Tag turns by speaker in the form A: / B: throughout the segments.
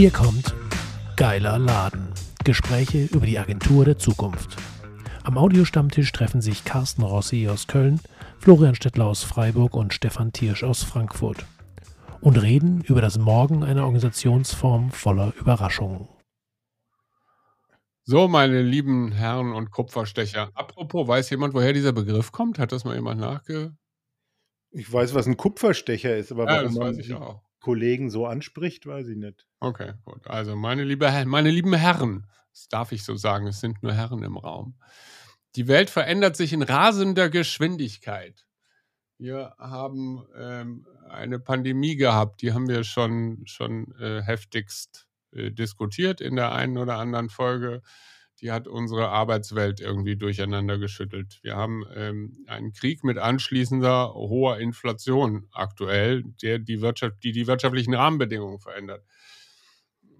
A: Hier kommt Geiler Laden. Gespräche über die Agentur der Zukunft. Am Audiostammtisch treffen sich Carsten Rossi aus Köln, Florian Stettler aus Freiburg und Stefan Tiersch aus Frankfurt und reden über das Morgen einer Organisationsform voller Überraschungen.
B: So, meine lieben Herren und Kupferstecher. Apropos, weiß jemand, woher dieser Begriff kommt? Hat das mal jemand nachge...
C: Ich weiß, was ein Kupferstecher ist, aber
B: Ja,
C: warum
B: das
C: man
B: weiß ich auch.
C: Kollegen so anspricht, weiß ich nicht.
B: Okay, gut. Also, meine, liebe, meine lieben Herren, das darf ich so sagen, es sind nur Herren im Raum. Die Welt verändert sich in rasender Geschwindigkeit. Wir haben ähm, eine Pandemie gehabt, die haben wir schon, schon äh, heftigst äh, diskutiert in der einen oder anderen Folge. Die hat unsere Arbeitswelt irgendwie durcheinander geschüttelt. Wir haben ähm, einen Krieg mit anschließender hoher Inflation aktuell, der die, Wirtschaft, die die wirtschaftlichen Rahmenbedingungen verändert.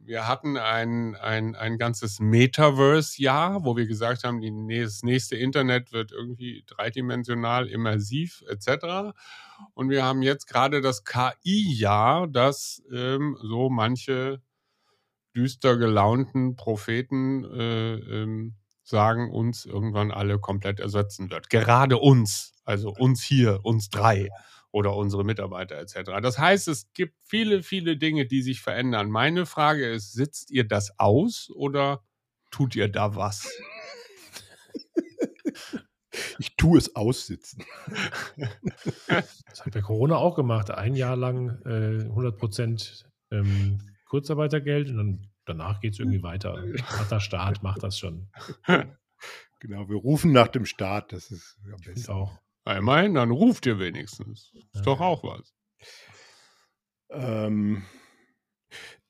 B: Wir hatten ein, ein, ein ganzes Metaverse-Jahr, wo wir gesagt haben, das nächste Internet wird irgendwie dreidimensional, immersiv etc. Und wir haben jetzt gerade das KI-Jahr, das ähm, so manche düster gelaunten Propheten äh, ähm, sagen, uns irgendwann alle komplett ersetzen wird. Gerade uns, also uns hier, uns drei oder unsere Mitarbeiter etc. Das heißt, es gibt viele, viele Dinge, die sich verändern. Meine Frage ist, sitzt ihr das aus oder tut ihr da was?
C: Ich tue es aussitzen.
A: Das hat bei Corona auch gemacht. Ein Jahr lang äh, 100 Prozent ähm, Kurzarbeitergeld und dann, danach geht es irgendwie weiter. Macht der Staat, macht das schon.
C: Genau, wir rufen nach dem Staat, das ist am
A: Ich
C: besten.
A: auch.
B: Immerhin, dann ruft ihr wenigstens. Ist
A: Ja.
B: doch auch was.
C: Ähm,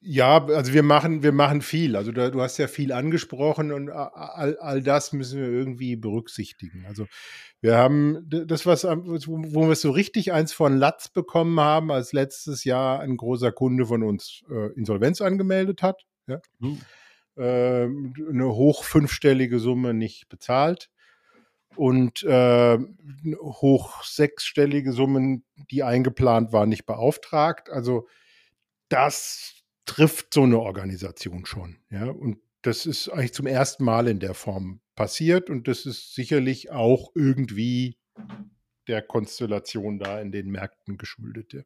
C: ja, also wir machen, wir machen viel. Also da, du hast ja viel angesprochen und all, all das müssen wir irgendwie berücksichtigen. Also wir haben das, was wo wir so richtig eins von Latz bekommen haben, als letztes Jahr ein großer Kunde von uns äh, Insolvenz angemeldet hat. Ja?
B: Hm.
C: ähm, eine hoch fünfstellige Summe nicht bezahlt und äh, hoch sechsstellige Summen, die eingeplant waren, nicht beauftragt. Also das trifft so eine Organisation schon. Ja? Und das ist eigentlich zum ersten Mal in der Form passiert und das ist sicherlich auch irgendwie der Konstellation da in den Märkten geschuldet.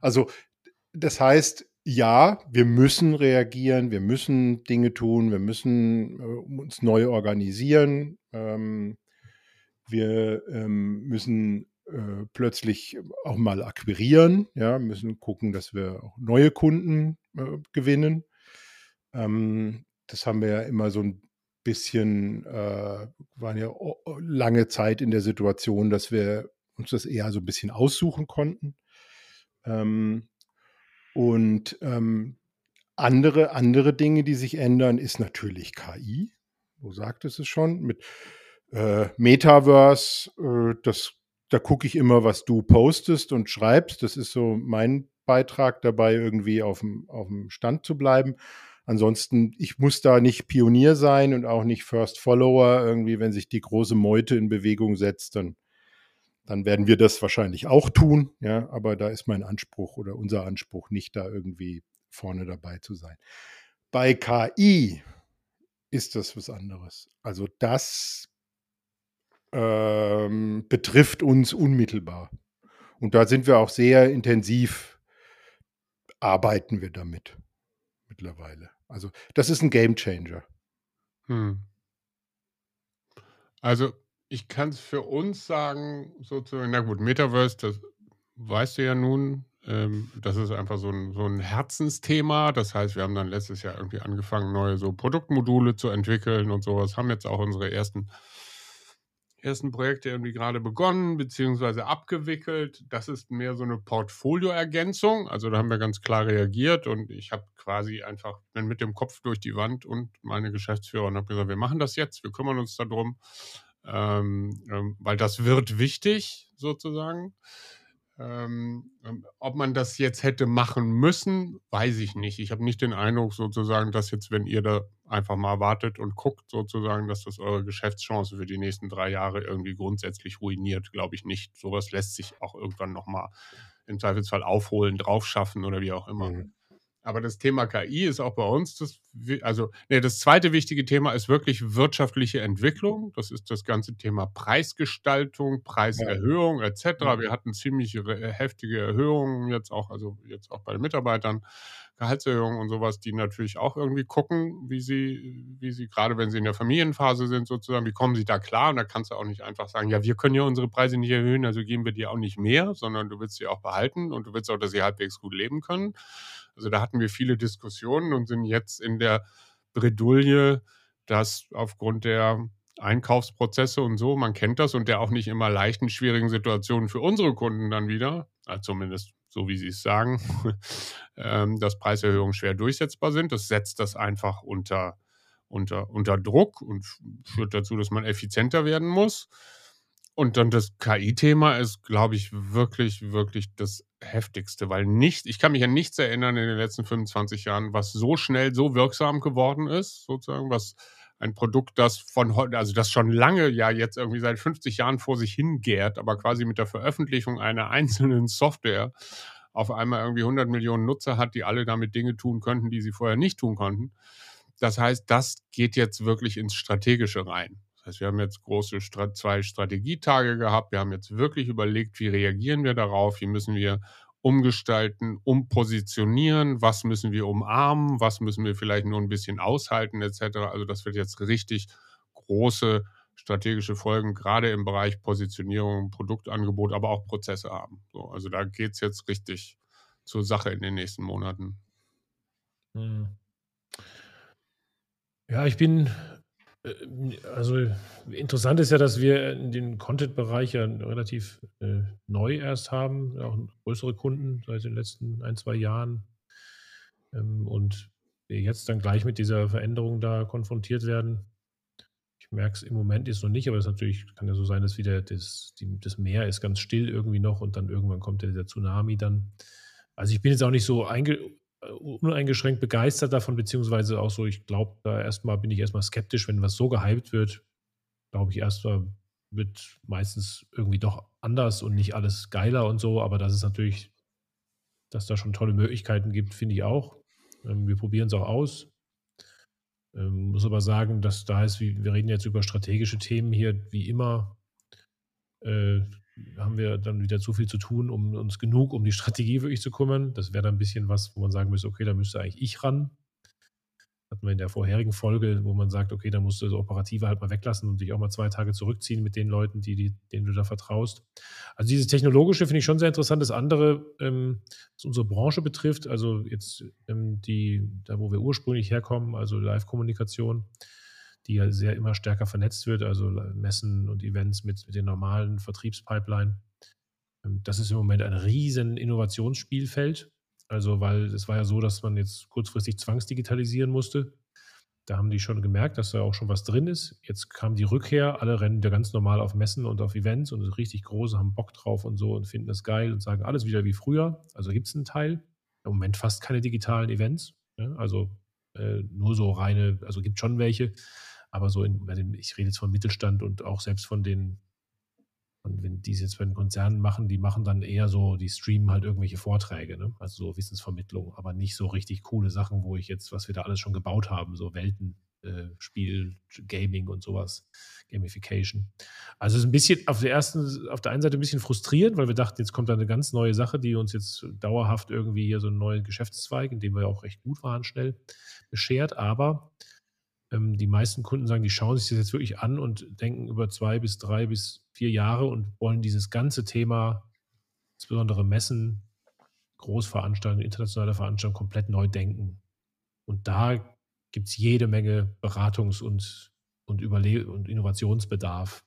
C: Also das heißt, ja, wir müssen reagieren, wir müssen Dinge tun, wir müssen äh, uns neu organisieren. Ähm, wir ähm, müssen äh, plötzlich auch mal akquirieren, ja, müssen gucken, dass wir auch neue Kunden äh, gewinnen. Ähm, das haben wir ja immer so ein bisschen, äh, waren ja lange Zeit in der Situation, dass wir uns das eher so ein bisschen aussuchen konnten. Ähm, und ähm, andere, andere Dinge, die sich ändern, ist natürlich KI. Du sagtest es schon, mit äh, Metaverse, äh, das, da gucke ich immer, was du postest und schreibst. Das ist so mein Beitrag dabei, irgendwie auf dem, auf dem Stand zu bleiben. Ansonsten, ich muss da nicht Pionier sein und auch nicht First Follower. Irgendwie, wenn sich die große Meute in Bewegung setzt, dann, dann werden wir das wahrscheinlich auch tun. Ja, aber da ist mein Anspruch oder unser Anspruch nicht, da irgendwie vorne dabei zu sein. Bei KI ist das was anderes. Also das ähm, betrifft uns unmittelbar. Und da sind wir auch sehr intensiv, arbeiten wir damit mittlerweile. Also das ist ein Game Changer.
B: Hm. Also, ich kann es für uns sagen, sozusagen, na gut, Metaverse, das weißt du ja nun, ähm, das ist einfach so ein, so ein Herzensthema. Das heißt, wir haben dann letztes Jahr irgendwie angefangen, neue so Produktmodule zu entwickeln und sowas, haben jetzt auch unsere ersten, ersten Projekte irgendwie gerade begonnen, beziehungsweise abgewickelt. Das ist mehr so eine Portfolioergänzung. Also da haben wir ganz klar reagiert und ich habe quasi einfach, bin mit dem Kopf durch die Wand und meine Geschäftsführer und habe gesagt, wir machen das jetzt, wir kümmern uns darum, ähm, ähm, weil das wird wichtig sozusagen. Ähm, ähm, ob man das jetzt hätte machen müssen, weiß ich nicht. Ich habe nicht den Eindruck sozusagen, dass jetzt, wenn ihr da einfach mal wartet und guckt sozusagen, dass das eure Geschäftschance für die nächsten drei Jahre irgendwie grundsätzlich ruiniert, glaube ich nicht. Sowas lässt sich auch irgendwann nochmal im Zweifelsfall aufholen, draufschaffen oder wie auch immer.
C: Mhm.
B: Aber das Thema KI ist auch bei uns das, also nee, das zweite wichtige Thema ist wirklich wirtschaftliche Entwicklung. Das ist das ganze Thema Preisgestaltung, Preiserhöhung ja. etc. Wir hatten ziemlich heftige Erhöhungen jetzt auch, also jetzt auch bei den Mitarbeitern. Gehaltserhöhungen und sowas, die natürlich auch irgendwie gucken, wie sie, wie sie, gerade wenn sie in der Familienphase sind, sozusagen, wie kommen sie da klar? Und da kannst du auch nicht einfach sagen, ja, wir können ja unsere Preise nicht erhöhen, also geben wir dir auch nicht mehr, sondern du willst sie auch behalten und du willst auch, dass sie halbwegs gut leben können. Also da hatten wir viele Diskussionen und sind jetzt in der Bredouille, dass aufgrund der Einkaufsprozesse und so, man kennt das und der auch nicht immer leichten, schwierigen Situationen für unsere Kunden dann wieder, also zumindest so wie Sie es sagen, ähm, dass Preiserhöhungen schwer durchsetzbar sind. Das setzt das einfach unter, unter, unter Druck und führt dazu, dass man effizienter werden muss. Und dann das KI-Thema ist, glaube ich, wirklich, wirklich das heftigste, weil nicht, ich kann mich an nichts erinnern in den letzten 25 Jahren, was so schnell so wirksam geworden ist, sozusagen, was ein Produkt, das von heute, also das schon lange ja jetzt irgendwie seit 50 Jahren vor sich hingärt, aber quasi mit der Veröffentlichung einer einzelnen Software auf einmal irgendwie 100 Millionen Nutzer hat, die alle damit Dinge tun könnten, die sie vorher nicht tun konnten. Das heißt, das geht jetzt wirklich ins Strategische rein. Das heißt, wir haben jetzt große zwei Strategietage gehabt. Wir haben jetzt wirklich überlegt, wie reagieren wir darauf, wie müssen wir umgestalten, umpositionieren, was müssen wir umarmen, was müssen wir vielleicht nur ein bisschen aushalten, etc. Also das wird jetzt richtig große strategische Folgen, gerade im Bereich Positionierung, Produktangebot, aber auch Prozesse haben. So, also da geht es jetzt richtig zur Sache in den nächsten Monaten.
A: Hm. Ja, ich bin also interessant ist ja, dass wir den Content-Bereich ja relativ äh, neu erst haben, auch größere Kunden seit den letzten ein, zwei Jahren. Ähm, und wir jetzt dann gleich mit dieser Veränderung da konfrontiert werden. Ich merke es im Moment ist noch nicht, aber es natürlich kann ja so sein, dass wieder das, die, das Meer ist ganz still irgendwie noch und dann irgendwann kommt ja dieser Tsunami dann. Also ich bin jetzt auch nicht so einge äh, uneingeschränkt begeistert davon, beziehungsweise auch so, ich glaube, da erstmal bin ich erstmal skeptisch, wenn was so gehypt wird, glaube ich, erstmal wird meistens irgendwie doch anders und nicht alles geiler und so, aber das ist natürlich, dass da schon tolle Möglichkeiten gibt, finde ich auch. Ähm, wir probieren es auch aus. Ähm, muss aber sagen, dass da ist, wir reden jetzt über strategische Themen hier, wie immer. Äh, haben wir dann wieder zu viel zu tun, um uns genug um die Strategie wirklich zu kümmern. Das wäre dann ein bisschen was, wo man sagen müsste, okay, da müsste eigentlich ich ran. Hatten wir in der vorherigen Folge, wo man sagt, okay, da musst du das Operative halt mal weglassen und dich auch mal zwei Tage zurückziehen mit den Leuten, die, die, denen du da vertraust. Also dieses Technologische finde ich schon sehr interessant. Das andere, ähm, was unsere Branche betrifft, also jetzt ähm, die, da wo wir ursprünglich herkommen, also Live-Kommunikation, die ja sehr immer stärker vernetzt wird, also Messen und Events mit, mit den normalen Vertriebspipeline. Ähm, das ist im Moment ein riesen Innovationsspielfeld. Also, weil es war ja so, dass man jetzt kurzfristig zwangsdigitalisieren musste. Da haben die schon gemerkt, dass da auch schon was drin ist. Jetzt kam die Rückkehr, alle rennen wieder ganz normal auf Messen und auf Events und richtig große, haben Bock drauf und so und finden das geil und sagen alles wieder wie früher. Also gibt es einen Teil. Im Moment fast keine digitalen Events. Ja, also äh, nur so reine, also gibt schon welche, aber so in, ich rede jetzt von Mittelstand und auch selbst von den, und wenn die es jetzt bei den Konzernen machen, die machen dann eher so, die streamen halt irgendwelche Vorträge, ne? also so Wissensvermittlung, aber nicht so richtig coole Sachen, wo ich jetzt, was wir da alles schon gebaut haben, so Welten, äh, Spiel, Gaming und sowas, Gamification. Also es ist ein bisschen auf der ersten, auf der einen Seite ein bisschen frustrierend, weil wir dachten, jetzt kommt da eine ganz neue Sache, die uns jetzt dauerhaft irgendwie hier so einen neuen Geschäftszweig, in dem wir auch recht gut waren, schnell beschert, aber die meisten Kunden sagen, die schauen sich das jetzt wirklich an und denken über zwei bis drei bis vier Jahre und wollen dieses ganze Thema, insbesondere Messen, Großveranstaltungen, internationale Veranstaltungen, komplett neu denken. Und da gibt es jede Menge Beratungs- und, und, und Innovationsbedarf.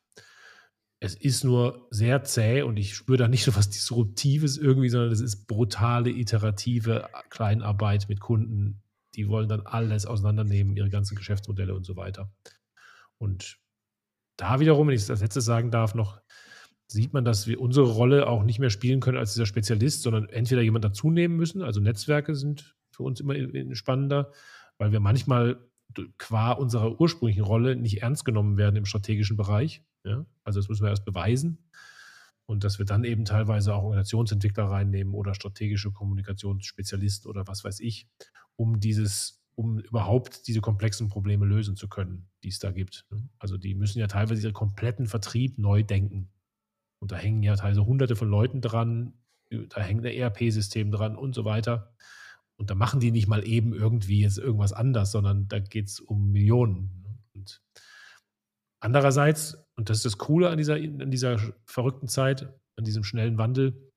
A: Es ist nur sehr zäh und ich spüre da nicht so was Disruptives irgendwie, sondern es ist brutale, iterative Kleinarbeit mit Kunden die wollen dann alles auseinandernehmen, ihre ganzen Geschäftsmodelle und so weiter. Und da wiederum, wenn ich das letzte sagen darf, noch sieht man, dass wir unsere Rolle auch nicht mehr spielen können als dieser Spezialist, sondern entweder jemand dazu nehmen müssen. Also Netzwerke sind für uns immer spannender, weil wir manchmal qua unserer ursprünglichen Rolle nicht ernst genommen werden im strategischen Bereich. Ja? Also das müssen wir erst beweisen. Und dass wir dann eben teilweise auch Organisationsentwickler reinnehmen oder strategische Kommunikationsspezialisten oder was weiß ich, um dieses, um überhaupt diese komplexen Probleme lösen zu können, die es da gibt. Ne? Also die müssen ja teilweise ihren kompletten Vertrieb neu denken. Und da hängen ja teilweise hunderte von Leuten dran, da hängt ein ERP-System dran und so weiter. Und da machen die nicht mal eben irgendwie jetzt irgendwas anders, sondern da geht es um Millionen. Ne? Und andererseits, und das ist das Coole an dieser, an dieser verrückten Zeit, an diesem schnellen Wandel,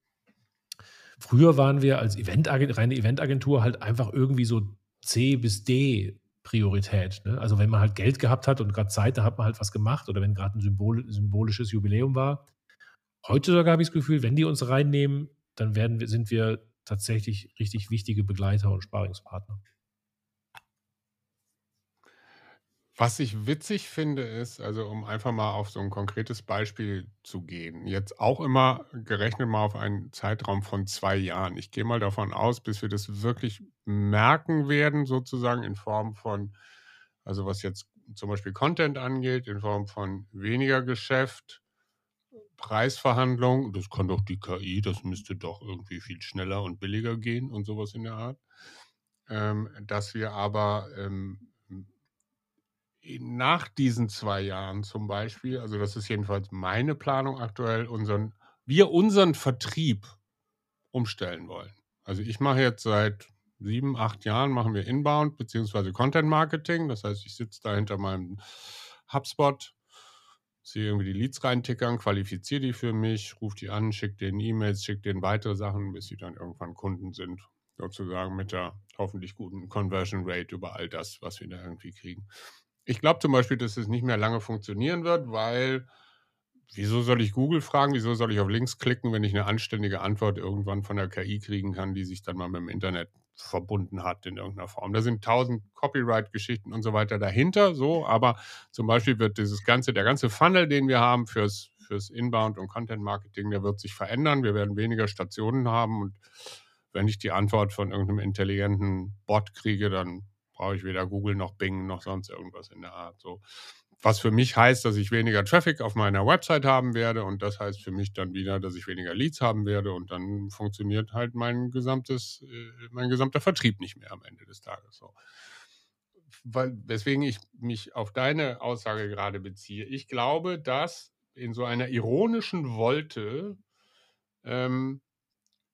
A: früher waren wir als Event reine Eventagentur halt einfach irgendwie so C bis D Priorität. Ne? Also wenn man halt Geld gehabt hat und gerade Zeit, da hat man halt was gemacht oder wenn gerade ein Symbol, symbolisches Jubiläum war. Heute sogar habe ich das Gefühl, wenn die uns reinnehmen, dann werden wir, sind wir tatsächlich richtig wichtige Begleiter und Sparingspartner.
B: Was ich witzig finde, ist, also um einfach mal auf so ein konkretes Beispiel zu gehen, jetzt auch immer gerechnet mal auf einen Zeitraum von zwei Jahren. Ich gehe mal davon aus, bis wir das wirklich merken werden, sozusagen in Form von, also was jetzt zum Beispiel Content angeht, in Form von weniger Geschäft, Preisverhandlungen, das kann doch die KI, das müsste doch irgendwie viel schneller und billiger gehen und sowas in der Art. Ähm, dass wir aber ähm, nach diesen zwei Jahren zum Beispiel, also das ist jedenfalls meine Planung aktuell, unseren, wir unseren Vertrieb umstellen wollen. Also ich mache jetzt seit sieben, acht Jahren machen wir Inbound bzw. Content Marketing. Das heißt, ich sitze da hinter meinem HubSpot sehe irgendwie die Leads reintickern, qualifiziere die für mich, rufe die an, schicke denen E-Mails, schicke denen weitere Sachen, bis sie dann irgendwann Kunden sind. Sozusagen mit der hoffentlich guten Conversion Rate über all das, was wir da irgendwie kriegen. Ich glaube zum Beispiel, dass es nicht mehr lange funktionieren wird, weil wieso soll ich Google fragen, wieso soll ich auf Links klicken, wenn ich eine anständige Antwort irgendwann von der KI kriegen kann, die sich dann mal mit dem Internet verbunden hat in irgendeiner Form. Da sind tausend Copyright-Geschichten und so weiter dahinter, so, aber zum Beispiel wird dieses ganze, der ganze Funnel, den wir haben fürs, fürs Inbound und Content Marketing, der wird sich verändern. Wir werden weniger Stationen haben und wenn ich die Antwort von irgendeinem intelligenten Bot kriege, dann brauche ich weder Google noch Bing noch sonst irgendwas in der Art. So was für mich heißt, dass ich weniger Traffic auf meiner Website haben werde und das heißt für mich dann wieder, dass ich weniger Leads haben werde und dann funktioniert halt mein gesamtes, äh, mein gesamter Vertrieb nicht mehr am Ende des Tages. So. Weil, weswegen ich mich auf deine Aussage gerade beziehe. Ich glaube, dass in so einer ironischen Wolte ähm,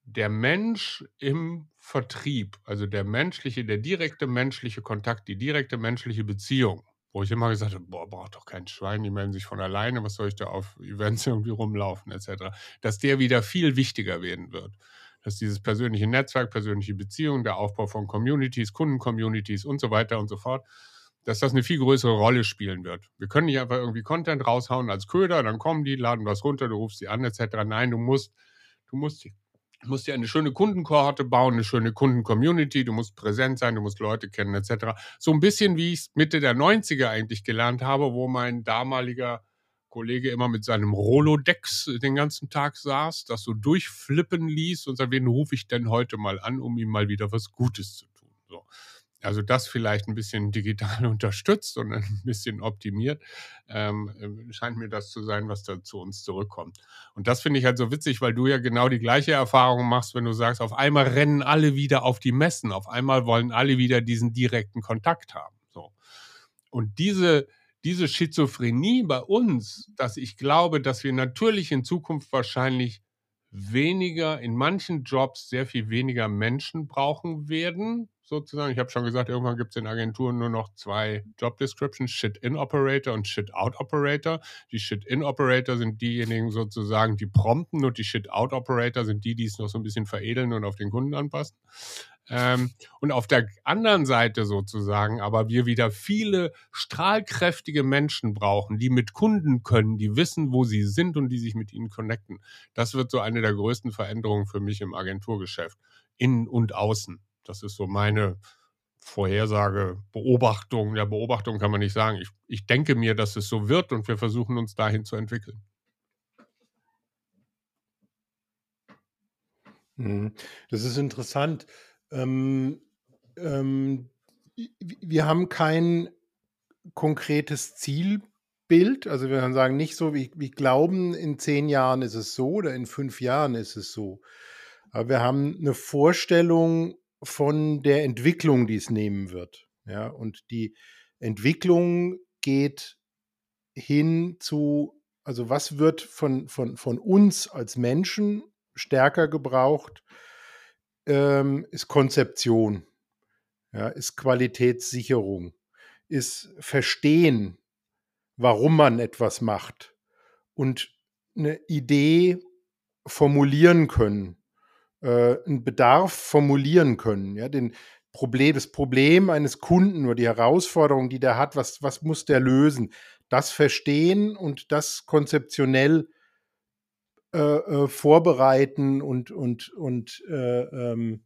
B: der Mensch im Vertrieb, also der menschliche, der direkte menschliche Kontakt, die direkte menschliche Beziehung, wo ich immer gesagt habe, boah, braucht doch kein Schwein, die melden sich von alleine, was soll ich da auf Events irgendwie rumlaufen, etc., dass der wieder viel wichtiger werden wird. Dass dieses persönliche Netzwerk, persönliche Beziehungen, der Aufbau von Communities, Kundencommunities und so weiter und so fort, dass das eine viel größere Rolle spielen wird. Wir können nicht einfach irgendwie Content raushauen als Köder, dann kommen die, laden was runter, du rufst sie an, etc. Nein, du musst, du musst Du musst dir eine schöne Kundenkohorte bauen, eine schöne Kundencommunity, du musst präsent sein, du musst Leute kennen, etc. So ein bisschen wie ich es Mitte der 90er eigentlich gelernt habe, wo mein damaliger Kollege immer mit seinem Rolodex den ganzen Tag saß, das so durchflippen ließ und sagt, wen rufe ich denn heute mal an, um ihm mal wieder was Gutes zu tun. So. Also das vielleicht ein bisschen digital unterstützt und ein bisschen optimiert, ähm, äh, scheint mir das zu sein, was da zu uns zurückkommt. Und das finde ich halt so witzig, weil du ja genau die gleiche Erfahrung machst, wenn du sagst, auf einmal rennen alle wieder auf die Messen, auf einmal wollen alle wieder diesen direkten Kontakt haben. So. Und diese, diese Schizophrenie bei uns, dass ich glaube, dass wir natürlich in Zukunft wahrscheinlich weniger, in manchen Jobs sehr viel weniger Menschen brauchen werden, sozusagen. Ich habe schon gesagt, irgendwann gibt es in Agenturen nur noch zwei Job Descriptions, Shit-In-Operator und Shit-Out-Operator. Die Shit-In-Operator sind diejenigen sozusagen, die prompten und die Shit-Out-Operator sind die, die es noch so ein bisschen veredeln und auf den Kunden anpassen. Ähm, und auf der anderen Seite sozusagen, aber wir wieder viele strahlkräftige Menschen brauchen, die mit Kunden können, die wissen, wo sie sind und die sich mit ihnen connecten. Das wird so eine der größten Veränderungen für mich im Agenturgeschäft. Innen und außen. Das ist so meine Vorhersage, Beobachtung. Ja, Beobachtung kann man nicht sagen. Ich, ich denke mir, dass es so wird und wir versuchen uns dahin zu entwickeln.
C: Mhm. Das ist interessant. Ähm, ähm, wir haben kein konkretes Ziel Bild. Also wir können sagen, nicht so, wie wir glauben, in zehn Jahren ist es so oder in fünf Jahren ist es so. Aber wir haben eine Vorstellung von der Entwicklung, die es nehmen wird. Ja, und die Entwicklung geht hin zu, also was wird von, von, von uns als Menschen stärker gebraucht, ähm, ist Konzeption, ja, ist Qualitätssicherung, ist Verstehen, warum man etwas macht und eine Idee formulieren können, äh, einen Bedarf formulieren können, ja, den Problem, das Problem eines Kunden oder die Herausforderung, die der hat, was, was muss der lösen, das verstehen und das konzeptionell äh, äh, vorbereiten und, und, und äh, ähm,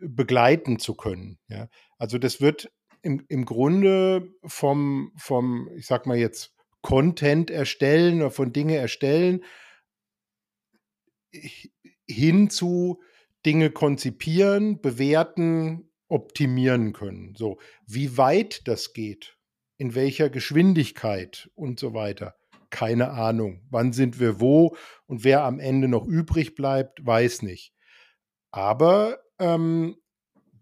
C: begleiten zu können. Ja? Also das wird im, im Grunde vom, vom, ich sag mal jetzt, Content erstellen oder von Dinge erstellen hin zu Dinge konzipieren, bewerten, optimieren können. So, wie weit das geht, in welcher Geschwindigkeit und so weiter. Keine Ahnung. Wann sind wir wo und wer am Ende noch übrig bleibt, weiß nicht. Aber ähm,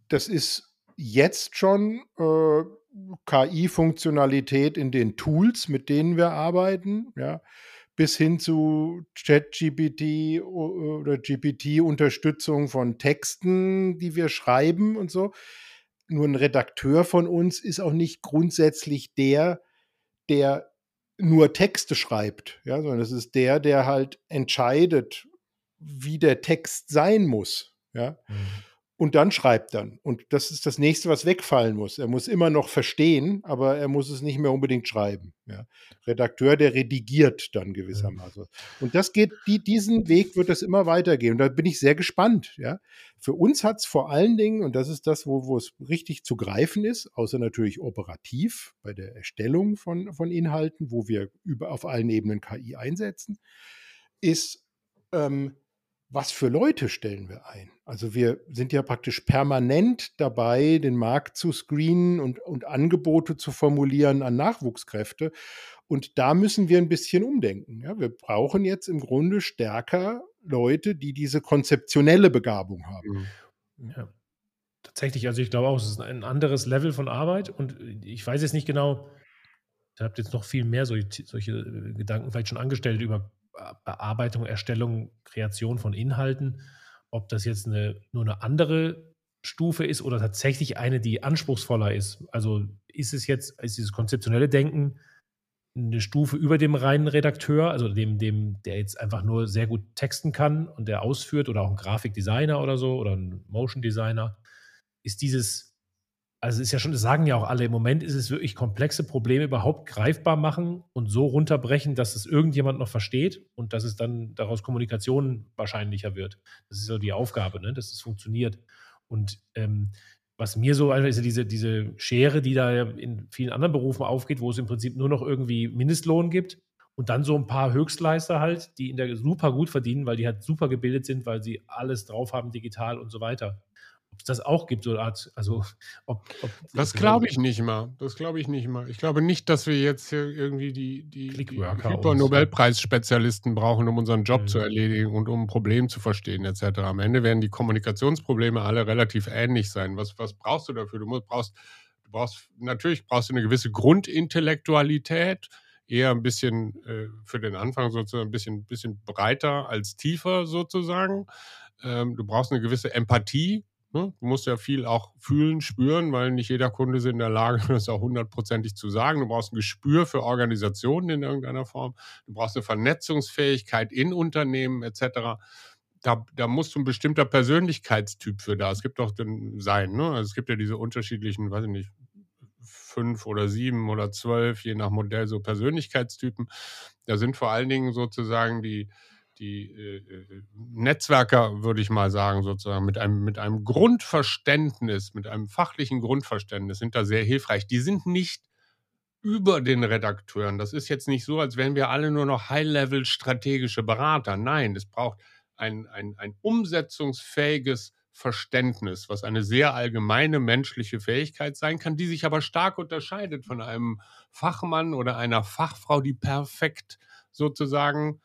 C: das ist jetzt schon äh, KI-Funktionalität in den Tools, mit denen wir arbeiten, ja, bis hin zu ChatGPT oder GPT-Unterstützung von Texten, die wir schreiben und so. Nur ein Redakteur von uns ist auch nicht grundsätzlich der, der nur Texte schreibt, ja, sondern es ist der, der halt entscheidet, wie der Text sein muss, ja. Mhm und dann schreibt dann. Und das ist das nächste, was wegfallen muss. Er muss immer noch verstehen, aber er muss es nicht mehr unbedingt schreiben. Ja. Redakteur, der redigiert dann gewissermaßen. Und das geht, die, diesen Weg wird es immer weitergehen. Und da bin ich sehr gespannt. Ja. Für uns hat es vor allen Dingen, und das ist das, wo, wo es richtig zu greifen ist, außer natürlich operativ bei der Erstellung von, von Inhalten, wo wir über, auf allen Ebenen KI einsetzen, ist, ähm, was für Leute stellen wir ein? Also wir sind ja praktisch permanent dabei, den Markt zu screenen und, und Angebote zu formulieren an Nachwuchskräfte. Und da müssen wir ein bisschen umdenken. Ja, wir brauchen jetzt im Grunde stärker Leute, die diese konzeptionelle Begabung haben.
A: Mhm. Ja, tatsächlich. Also ich glaube auch, es ist ein anderes Level von Arbeit. Und ich weiß jetzt nicht genau, ihr habt jetzt noch viel mehr solche, solche Gedanken vielleicht schon angestellt über Bearbeitung, Erstellung, Kreation von Inhalten, ob das jetzt eine, nur eine andere Stufe ist oder tatsächlich eine, die anspruchsvoller ist. Also ist es jetzt, ist dieses konzeptionelle Denken eine Stufe über dem reinen Redakteur, also dem, dem, der jetzt einfach nur sehr gut texten kann und der ausführt oder auch ein Grafikdesigner oder so oder ein Motion Designer, ist dieses also es ist ja schon, das sagen ja auch alle, im Moment ist es wirklich komplexe Probleme überhaupt greifbar machen und so runterbrechen, dass es irgendjemand noch versteht und dass es dann daraus Kommunikation wahrscheinlicher wird. Das ist so die Aufgabe, ne? dass es funktioniert. Und ähm, was mir so einfach ist diese, diese Schere, die da in vielen anderen Berufen aufgeht, wo es im Prinzip nur noch irgendwie Mindestlohn gibt und dann so ein paar Höchstleister halt, die in der super gut verdienen, weil die halt super gebildet sind, weil sie alles drauf haben digital und so weiter ob es das auch gibt, so eine Art, also ob,
B: ob Das glaube ich nicht mal. Das glaube ich nicht mal. Ich glaube nicht, dass wir jetzt hier irgendwie die, die, die Hyper-Nobelpreis-Spezialisten brauchen, um unseren Job mhm. zu erledigen und um ein Problem zu verstehen, etc. Am Ende werden die Kommunikationsprobleme alle relativ ähnlich sein. Was, was brauchst du dafür? Du musst, brauchst, du brauchst, natürlich brauchst du eine gewisse Grundintellektualität, eher ein bisschen äh, für den Anfang sozusagen ein bisschen, bisschen breiter als tiefer sozusagen. Ähm, du brauchst eine gewisse Empathie? Du musst ja viel auch fühlen, spüren, weil nicht jeder Kunde ist in der Lage, das auch hundertprozentig zu sagen. Du brauchst ein Gespür für Organisationen in irgendeiner Form. Du brauchst eine Vernetzungsfähigkeit in Unternehmen etc. Da, da musst du ein bestimmter Persönlichkeitstyp für da. Es gibt doch den Sein. Ne? Also es gibt ja diese unterschiedlichen, weiß ich nicht, fünf oder sieben oder zwölf, je nach Modell, so Persönlichkeitstypen. Da sind vor allen Dingen sozusagen die, die äh, Netzwerker, würde ich mal sagen, sozusagen mit einem, mit einem Grundverständnis, mit einem fachlichen Grundverständnis sind da sehr hilfreich. Die sind nicht über den Redakteuren. Das ist jetzt nicht so, als wären wir alle nur noch High-Level strategische Berater. Nein, es braucht ein, ein, ein umsetzungsfähiges Verständnis, was eine sehr allgemeine menschliche Fähigkeit sein kann, die sich aber stark unterscheidet von einem Fachmann oder einer Fachfrau, die perfekt sozusagen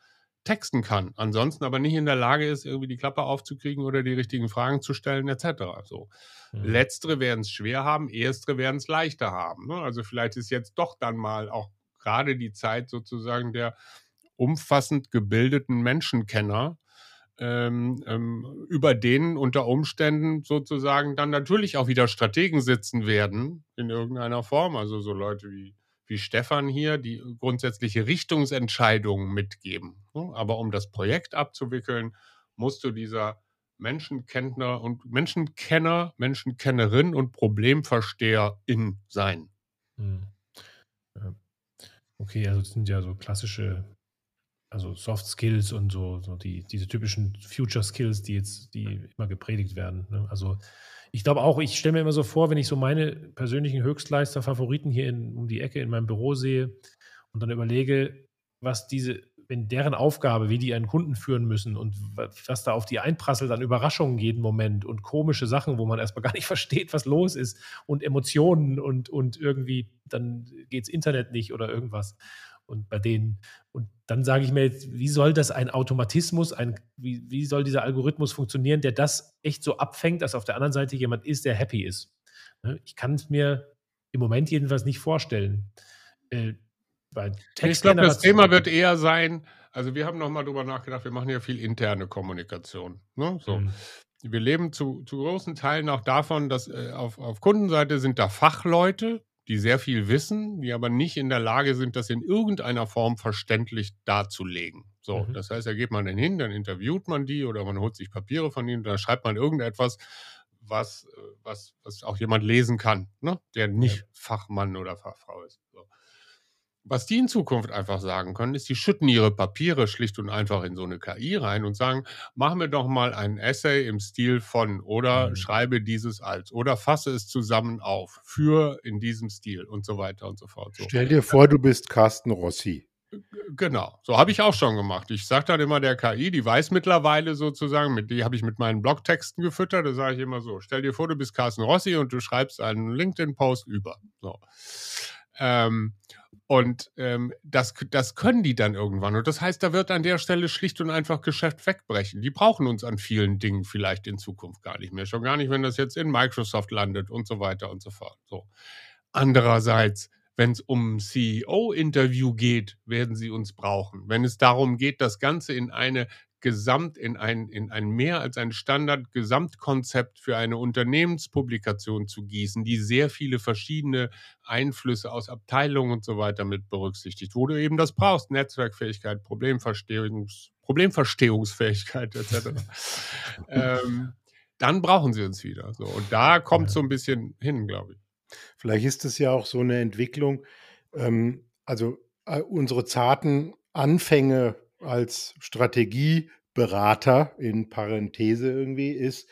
B: texten kann, ansonsten aber nicht in der Lage ist, irgendwie die Klappe aufzukriegen oder die richtigen Fragen zu stellen, etc. So. Mhm. Letztere werden es schwer haben, erstere werden es leichter haben. Ne? Also vielleicht ist jetzt doch dann mal auch gerade die Zeit sozusagen der umfassend gebildeten Menschenkenner, ähm, ähm, über denen unter Umständen sozusagen dann natürlich auch wieder Strategen sitzen werden in irgendeiner Form. Also so Leute wie, wie Stefan hier, die grundsätzliche Richtungsentscheidungen mitgeben. Ne? Aber um das Projekt abzuwickeln, musst du dieser Menschenkenner und Menschenkenner, Menschenkennerin und Problemversteherin sein. Hm.
A: Okay, also das sind ja so klassische also Soft Skills und so, so die, diese typischen Future Skills, die jetzt, die immer gepredigt werden. Ne? Also ich glaube auch, ich stelle mir immer so vor, wenn ich so meine persönlichen Höchstleister, Favoriten hier in, um die Ecke in meinem Büro sehe und dann überlege, was diese, wenn deren Aufgabe, wie die einen Kunden führen müssen und was da auf die einprasselt an Überraschungen jeden Moment und komische Sachen, wo man erstmal gar nicht versteht, was los ist und Emotionen und, und irgendwie dann geht's Internet nicht oder irgendwas und bei denen, und dann sage ich mir jetzt, wie soll das ein Automatismus, ein, wie, wie soll dieser Algorithmus funktionieren, der das echt so abfängt, dass auf der anderen Seite jemand ist, der happy ist? Ne? Ich kann es mir im Moment jedenfalls nicht vorstellen.
B: Äh, ich glaube, das Thema wird eher sein, also wir haben nochmal drüber nachgedacht, wir machen ja viel interne Kommunikation. Ne? So. Mhm. Wir leben zu, zu großen Teilen auch davon, dass äh, auf, auf Kundenseite sind da Fachleute, die sehr viel wissen, die aber nicht in der Lage sind, das in irgendeiner Form verständlich darzulegen. So, mhm. das heißt, da geht man dann hin, dann interviewt man die oder man holt sich Papiere von ihnen, dann schreibt man irgendetwas, was, was, was auch jemand lesen kann, ne? der nicht ja. Fachmann oder Fachfrau ist. So. Was die in Zukunft einfach sagen können, ist, die schütten ihre Papiere schlicht und einfach in so eine KI rein und sagen, mach mir doch mal ein Essay im Stil von oder mhm. schreibe dieses als oder fasse es zusammen auf für in diesem Stil und so weiter und so fort.
C: So. Stell dir vor, du bist Carsten Rossi.
B: Genau, so habe ich auch schon gemacht. Ich sage dann immer der KI, die weiß mittlerweile sozusagen, mit die habe ich mit meinen Blogtexten gefüttert, da sage ich immer so, stell dir vor, du bist Carsten Rossi und du schreibst einen LinkedIn-Post über. So. Ähm, und ähm, das, das können die dann irgendwann. Und das heißt, da wird an der Stelle schlicht und einfach Geschäft wegbrechen. Die brauchen uns an vielen Dingen vielleicht in Zukunft gar nicht mehr. Schon gar nicht, wenn das jetzt in Microsoft landet und so weiter und so fort. So. Andererseits, wenn es um CEO-Interview geht, werden sie uns brauchen. Wenn es darum geht, das Ganze in eine Gesamt in ein, in ein mehr als ein Standard-Gesamtkonzept für eine Unternehmenspublikation zu gießen, die sehr viele verschiedene Einflüsse aus Abteilungen und so weiter mit berücksichtigt, wo du eben das brauchst, Netzwerkfähigkeit, Problemverstehungs, Problemverstehungsfähigkeit etc. ähm, dann brauchen sie uns wieder. So. Und da kommt so ein bisschen hin, glaube ich.
C: Vielleicht ist es ja auch so eine Entwicklung, ähm, also äh, unsere zarten Anfänge als Strategieberater in Parenthese irgendwie ist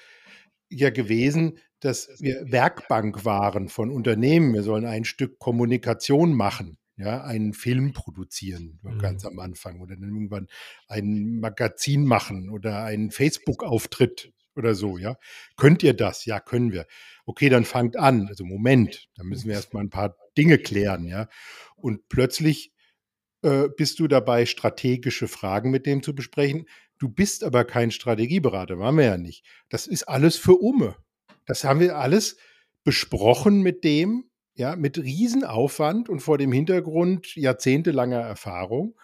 C: ja gewesen, dass wir Werkbank waren von Unternehmen. Wir sollen ein Stück Kommunikation machen, ja, einen Film produzieren, mhm. ganz am Anfang oder dann irgendwann ein Magazin machen oder einen Facebook-Auftritt oder so, ja. Könnt ihr das? Ja, können wir. Okay, dann fangt an. Also Moment, da müssen wir erstmal ein paar Dinge klären, ja. Und plötzlich äh, bist du dabei, strategische Fragen mit dem zu besprechen. Du bist aber kein Strategieberater, waren wir ja nicht. Das ist alles für Umme. Das haben wir alles besprochen mit dem, ja, mit Riesenaufwand und vor dem Hintergrund jahrzehntelanger Erfahrung.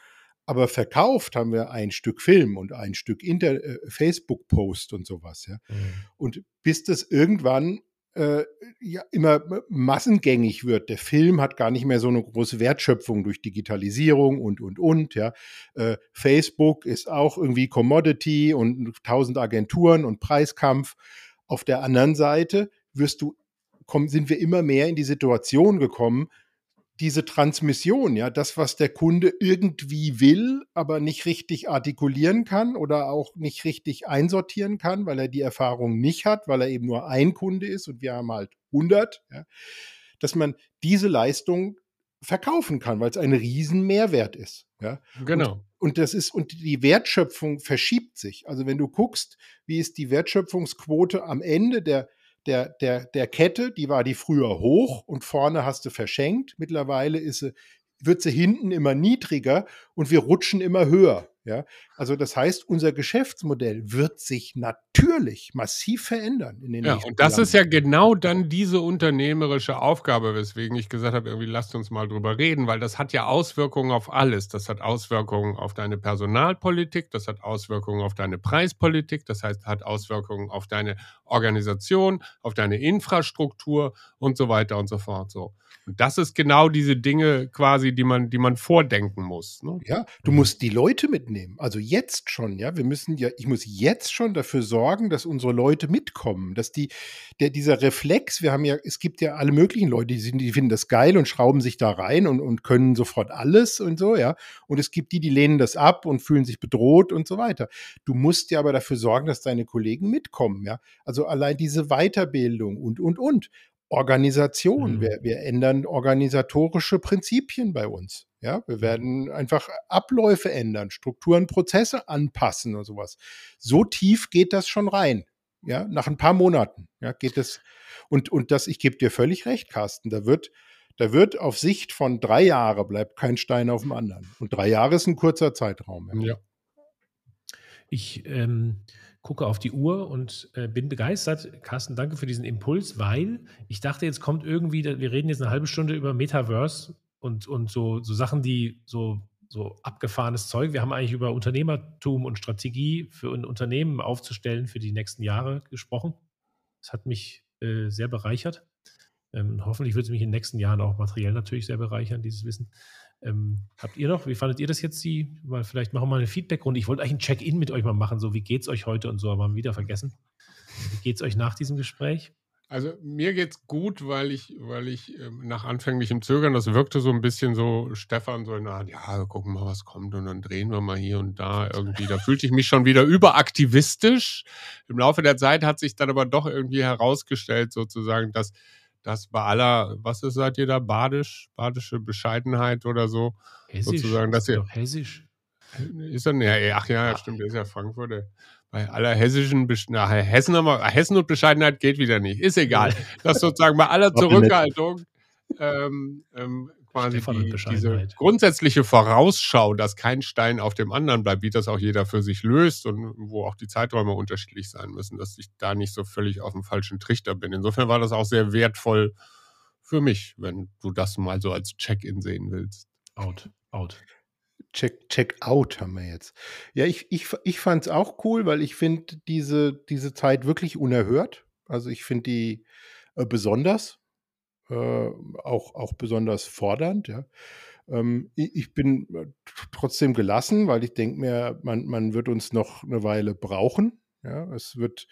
C: Aber verkauft haben wir ein Stück Film und ein Stück äh, Facebook-Post und sowas. Ja. Mhm. Und bis das irgendwann äh, ja, immer massengängig wird. Der Film hat gar nicht mehr so eine große Wertschöpfung durch Digitalisierung und, und, und. Ja. Äh, Facebook ist auch irgendwie Commodity und tausend Agenturen und Preiskampf. Auf der anderen Seite wirst du, komm, sind wir immer mehr in die Situation gekommen, diese Transmission, ja, das, was der Kunde irgendwie will, aber nicht richtig artikulieren kann oder auch nicht richtig einsortieren kann, weil er die Erfahrung nicht hat, weil er eben nur ein Kunde ist und wir haben halt 100, ja, dass man diese Leistung verkaufen kann, weil es ein riesen Mehrwert ist. Ja.
B: Genau.
C: und das ist, und die Wertschöpfung verschiebt sich. Also wenn du guckst, wie ist die Wertschöpfungsquote am Ende der, der, der, der Kette, die war die früher hoch und vorne hast du verschenkt. Mittlerweile ist sie, wird sie hinten immer niedriger und wir rutschen immer höher. Ja, also das heißt, unser Geschäftsmodell wird sich natürlich massiv verändern
B: in den ja, nächsten Und das Jahren. ist ja genau dann diese unternehmerische Aufgabe, weswegen ich gesagt habe, irgendwie lasst uns mal drüber reden, weil das hat ja Auswirkungen auf alles. Das hat Auswirkungen auf deine Personalpolitik, das hat Auswirkungen auf deine Preispolitik, das heißt, hat Auswirkungen auf deine Organisation, auf deine Infrastruktur und so weiter und so fort. So. Das ist genau diese Dinge quasi, die man, die man vordenken muss. Ne?
C: Ja, du musst die Leute mitnehmen. Also jetzt schon, ja. Wir müssen ja, ich muss jetzt schon dafür sorgen, dass unsere Leute mitkommen, dass die, der, dieser Reflex, wir haben ja, es gibt ja alle möglichen Leute, die, sind, die finden das geil und schrauben sich da rein und, und können sofort alles und so, ja. Und es gibt die, die lehnen das ab und fühlen sich bedroht und so weiter. Du musst ja aber dafür sorgen, dass deine Kollegen mitkommen, ja. Also allein diese Weiterbildung und, und, und. Organisation. Mhm. Wir, wir ändern organisatorische Prinzipien bei uns. Ja, wir mhm. werden einfach Abläufe ändern, Strukturen, Prozesse anpassen und sowas. So tief geht das schon rein. Ja, nach ein paar Monaten, ja, geht es. Und, und das, ich gebe dir völlig recht, Carsten, da wird, da wird auf Sicht von drei Jahren bleibt kein Stein auf dem anderen. Und drei Jahre ist ein kurzer Zeitraum.
A: Ja. ja. Ich, ähm, gucke auf die Uhr und äh, bin begeistert. Carsten, danke für diesen Impuls, weil ich dachte, jetzt kommt irgendwie, wir reden jetzt eine halbe Stunde über Metaverse und, und so, so Sachen, die so, so abgefahrenes Zeug. Wir haben eigentlich über Unternehmertum und Strategie für ein Unternehmen aufzustellen für die nächsten Jahre gesprochen. Das hat mich äh, sehr bereichert. Ähm, hoffentlich wird es mich in den nächsten Jahren auch materiell natürlich sehr bereichern, dieses Wissen. Ähm, habt ihr noch, wie fandet ihr das jetzt, die, weil vielleicht machen wir mal eine Feedbackrunde. Ich wollte eigentlich ein Check-in mit euch mal machen, so wie geht's euch heute und so, aber haben wir wieder vergessen. Wie geht's euch nach diesem Gespräch?
B: Also mir geht's gut, weil ich, weil ich ähm, nach anfänglichem Zögern, das wirkte so ein bisschen so, Stefan so, na ja, gucken wir mal, was kommt und dann drehen wir mal hier und da irgendwie. Da fühlte ich mich schon wieder überaktivistisch. Im Laufe der Zeit hat sich dann aber doch irgendwie herausgestellt, sozusagen, dass dass bei aller, was ist, seid ihr da, badisch, badische Bescheidenheit oder so,
A: Hessisch,
B: sozusagen, dass ihr.
A: Hessisch.
B: Ist er, ja, ach ja, stimmt, der ist ja Frankfurter. Bei aller hessischen, na, Hessen, haben wir, Hessen und Bescheidenheit geht wieder nicht. Ist egal. Das sozusagen bei aller Zurückhaltung ähm, ähm, quasi die, diese grundsätzliche Vorausschau, dass kein Stein auf dem anderen bleibt, wie das auch jeder für sich löst und wo auch die Zeiträume unterschiedlich sein müssen, dass ich da nicht so völlig auf dem falschen Trichter bin. Insofern war das auch sehr wertvoll für mich, wenn du das mal so als Check-in sehen willst.
A: Out, out.
C: Check, check out haben wir jetzt. Ja, ich, ich, ich fand es auch cool, weil ich finde diese, diese Zeit wirklich unerhört. Also ich finde die äh, besonders äh, auch, auch besonders fordernd. Ja. Ähm, ich, bin äh, trotzdem gelassen, weil ich denke mir, man, man wird uns noch eine Weile brauchen. Ja. Es wird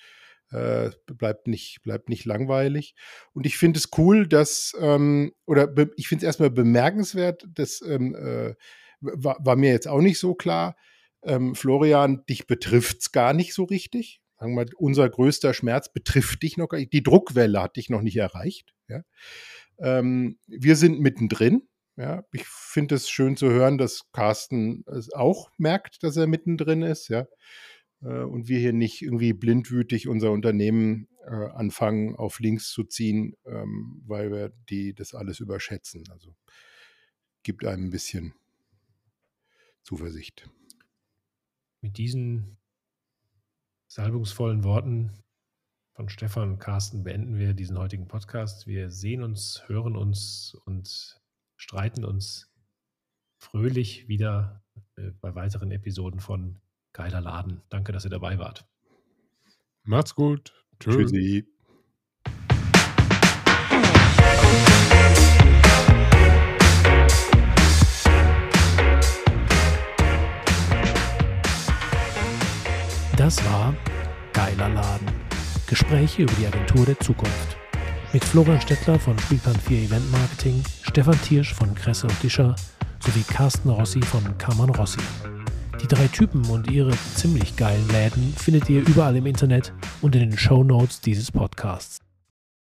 C: äh, bleibt, nicht, bleibt nicht langweilig. Und ich finde es cool, dass, ähm, oder ich finde es erstmal bemerkenswert, das ähm, äh, war, war, mir jetzt auch nicht so klar. Ähm, Florian, dich betrifft es gar nicht so richtig sagen wir, unser größter Schmerz betrifft dich noch. Die Druckwelle hat dich noch nicht erreicht. Ja? Ähm, wir sind mittendrin. Ja? Ich finde es schön zu hören, dass Carsten es auch merkt, dass er mittendrin ist. Ja? Äh, und wir hier nicht irgendwie blindwütig unser Unternehmen äh, anfangen, auf links zu ziehen, ähm, weil wir die das alles überschätzen. Also gibt einem ein bisschen Zuversicht.
A: Mit diesen salbungsvollen Worten von Stefan und Carsten beenden wir diesen heutigen Podcast. Wir sehen uns, hören uns und streiten uns fröhlich wieder äh, bei weiteren Episoden von Geiler Laden. Danke, dass ihr dabei wart.
B: Macht's gut.
C: Tschüss. Tschüssi.
A: Das war Geiler Laden. Gespräche über die Agentur der Zukunft. Mit Florian Stettler von Spielplan 4 Event Marketing, Stefan Tiersch von Kresse und Discher sowie Carsten Rossi von Kammern Rossi. Die drei Typen und ihre ziemlich geilen Läden findet ihr überall im Internet und in den Show Notes dieses Podcasts.